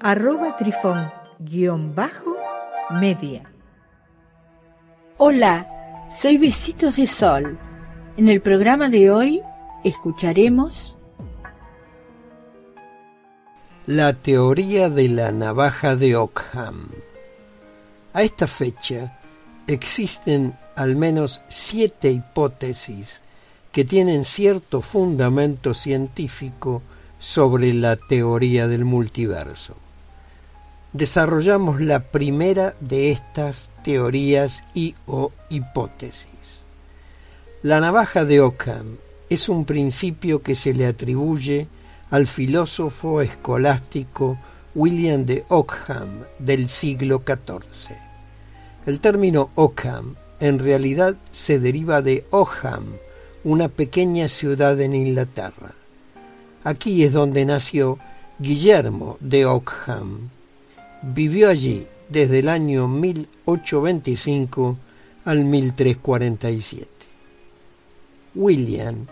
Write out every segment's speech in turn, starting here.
arroba trifón-media. Hola, soy Besitos de Sol. En el programa de hoy escucharemos la teoría de la navaja de Ockham. A esta fecha existen al menos siete hipótesis que tienen cierto fundamento científico sobre la teoría del multiverso. Desarrollamos la primera de estas teorías y o hipótesis. La navaja de Ockham es un principio que se le atribuye al filósofo escolástico William de Ockham del siglo XIV. El término Ockham en realidad se deriva de Ogham, una pequeña ciudad en Inglaterra. Aquí es donde nació Guillermo de Ockham. Vivió allí desde el año 1825 al 1347. William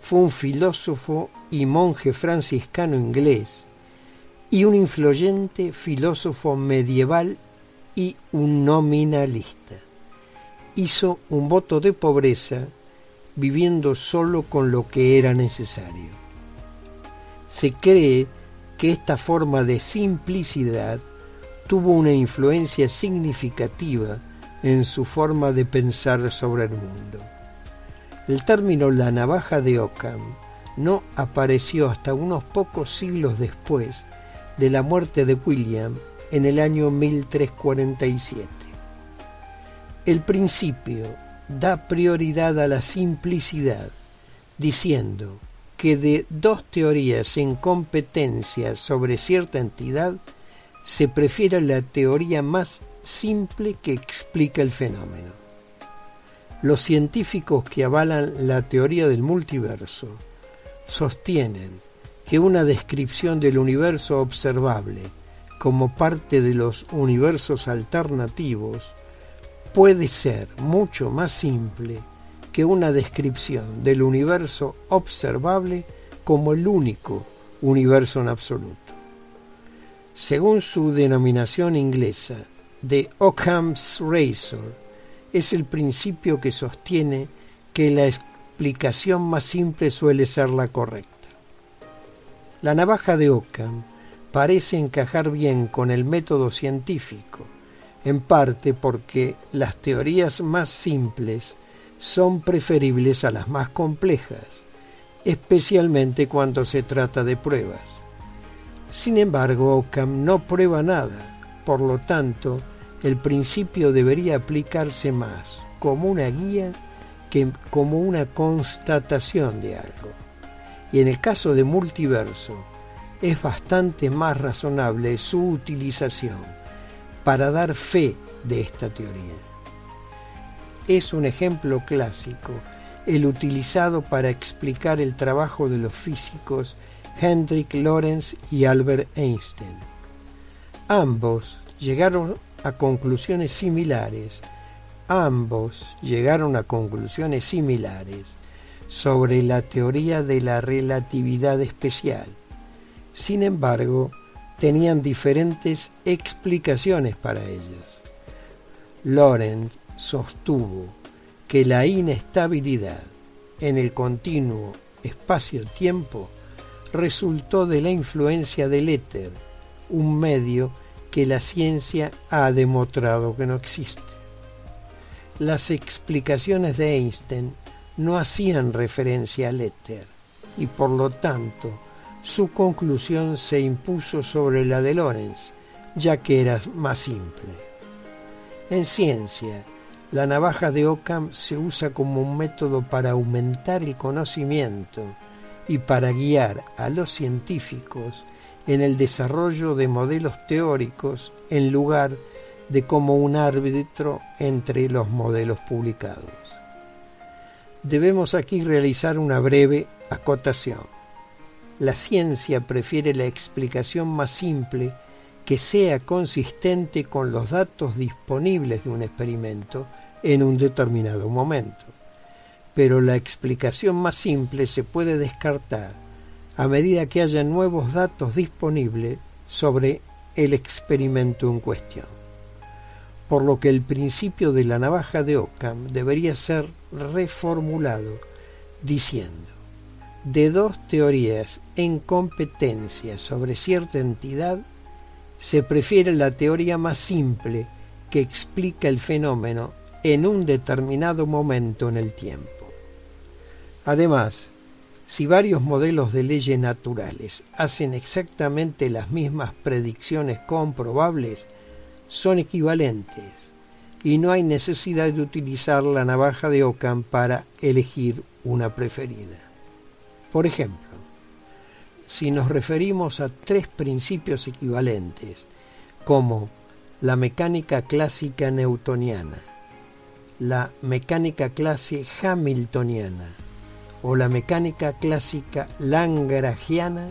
fue un filósofo y monje franciscano inglés y un influyente filósofo medieval y un nominalista. Hizo un voto de pobreza viviendo solo con lo que era necesario. Se cree que esta forma de simplicidad tuvo una influencia significativa en su forma de pensar sobre el mundo. El término la navaja de Ockham no apareció hasta unos pocos siglos después de la muerte de William en el año 1347. El principio da prioridad a la simplicidad, diciendo que de dos teorías en competencia sobre cierta entidad, se prefiere la teoría más simple que explica el fenómeno. Los científicos que avalan la teoría del multiverso sostienen que una descripción del universo observable como parte de los universos alternativos puede ser mucho más simple que una descripción del universo observable como el único universo en absoluto. Según su denominación inglesa, de Occam's Razor, es el principio que sostiene que la explicación más simple suele ser la correcta. La navaja de Occam parece encajar bien con el método científico, en parte porque las teorías más simples son preferibles a las más complejas, especialmente cuando se trata de pruebas. Sin embargo, Occam no prueba nada, por lo tanto, el principio debería aplicarse más como una guía que como una constatación de algo. Y en el caso de multiverso, es bastante más razonable su utilización para dar fe de esta teoría. Es un ejemplo clásico el utilizado para explicar el trabajo de los físicos Hendrik Lorentz y Albert Einstein. Ambos llegaron a conclusiones similares. Ambos llegaron a conclusiones similares sobre la teoría de la relatividad especial. Sin embargo, tenían diferentes explicaciones para ellas. Lorentz sostuvo que la inestabilidad en el continuo espacio-tiempo resultó de la influencia del éter, un medio que la ciencia ha demostrado que no existe. Las explicaciones de Einstein no hacían referencia al éter y por lo tanto su conclusión se impuso sobre la de Lorentz, ya que era más simple. En ciencia, la navaja de Occam se usa como un método para aumentar el conocimiento y para guiar a los científicos en el desarrollo de modelos teóricos en lugar de como un árbitro entre los modelos publicados. Debemos aquí realizar una breve acotación. La ciencia prefiere la explicación más simple que sea consistente con los datos disponibles de un experimento en un determinado momento. Pero la explicación más simple se puede descartar a medida que haya nuevos datos disponibles sobre el experimento en cuestión. Por lo que el principio de la navaja de Occam debería ser reformulado diciendo, de dos teorías en competencia sobre cierta entidad, se prefiere la teoría más simple que explica el fenómeno en un determinado momento en el tiempo. Además, si varios modelos de leyes naturales hacen exactamente las mismas predicciones comprobables, son equivalentes y no hay necesidad de utilizar la navaja de Ockham para elegir una preferida. Por ejemplo, si nos referimos a tres principios equivalentes, como la mecánica clásica newtoniana, la mecánica clásica hamiltoniana o la mecánica clásica lagrangiana,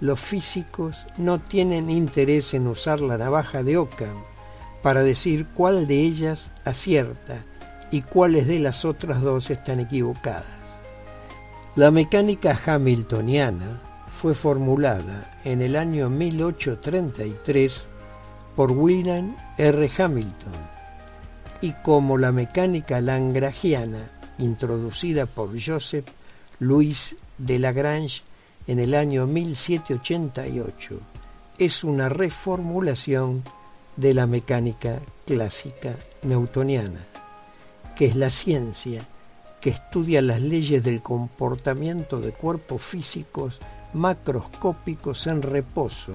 los físicos no tienen interés en usar la navaja de Ockham para decir cuál de ellas acierta y cuáles de las otras dos están equivocadas. La mecánica hamiltoniana fue formulada en el año 1833 por William R. Hamilton y como la mecánica lagrangiana introducida por Joseph Louis de Lagrange en el año 1788, es una reformulación de la mecánica clásica newtoniana, que es la ciencia que estudia las leyes del comportamiento de cuerpos físicos macroscópicos en reposo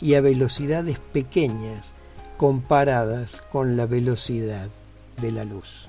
y a velocidades pequeñas comparadas con la velocidad de la luz.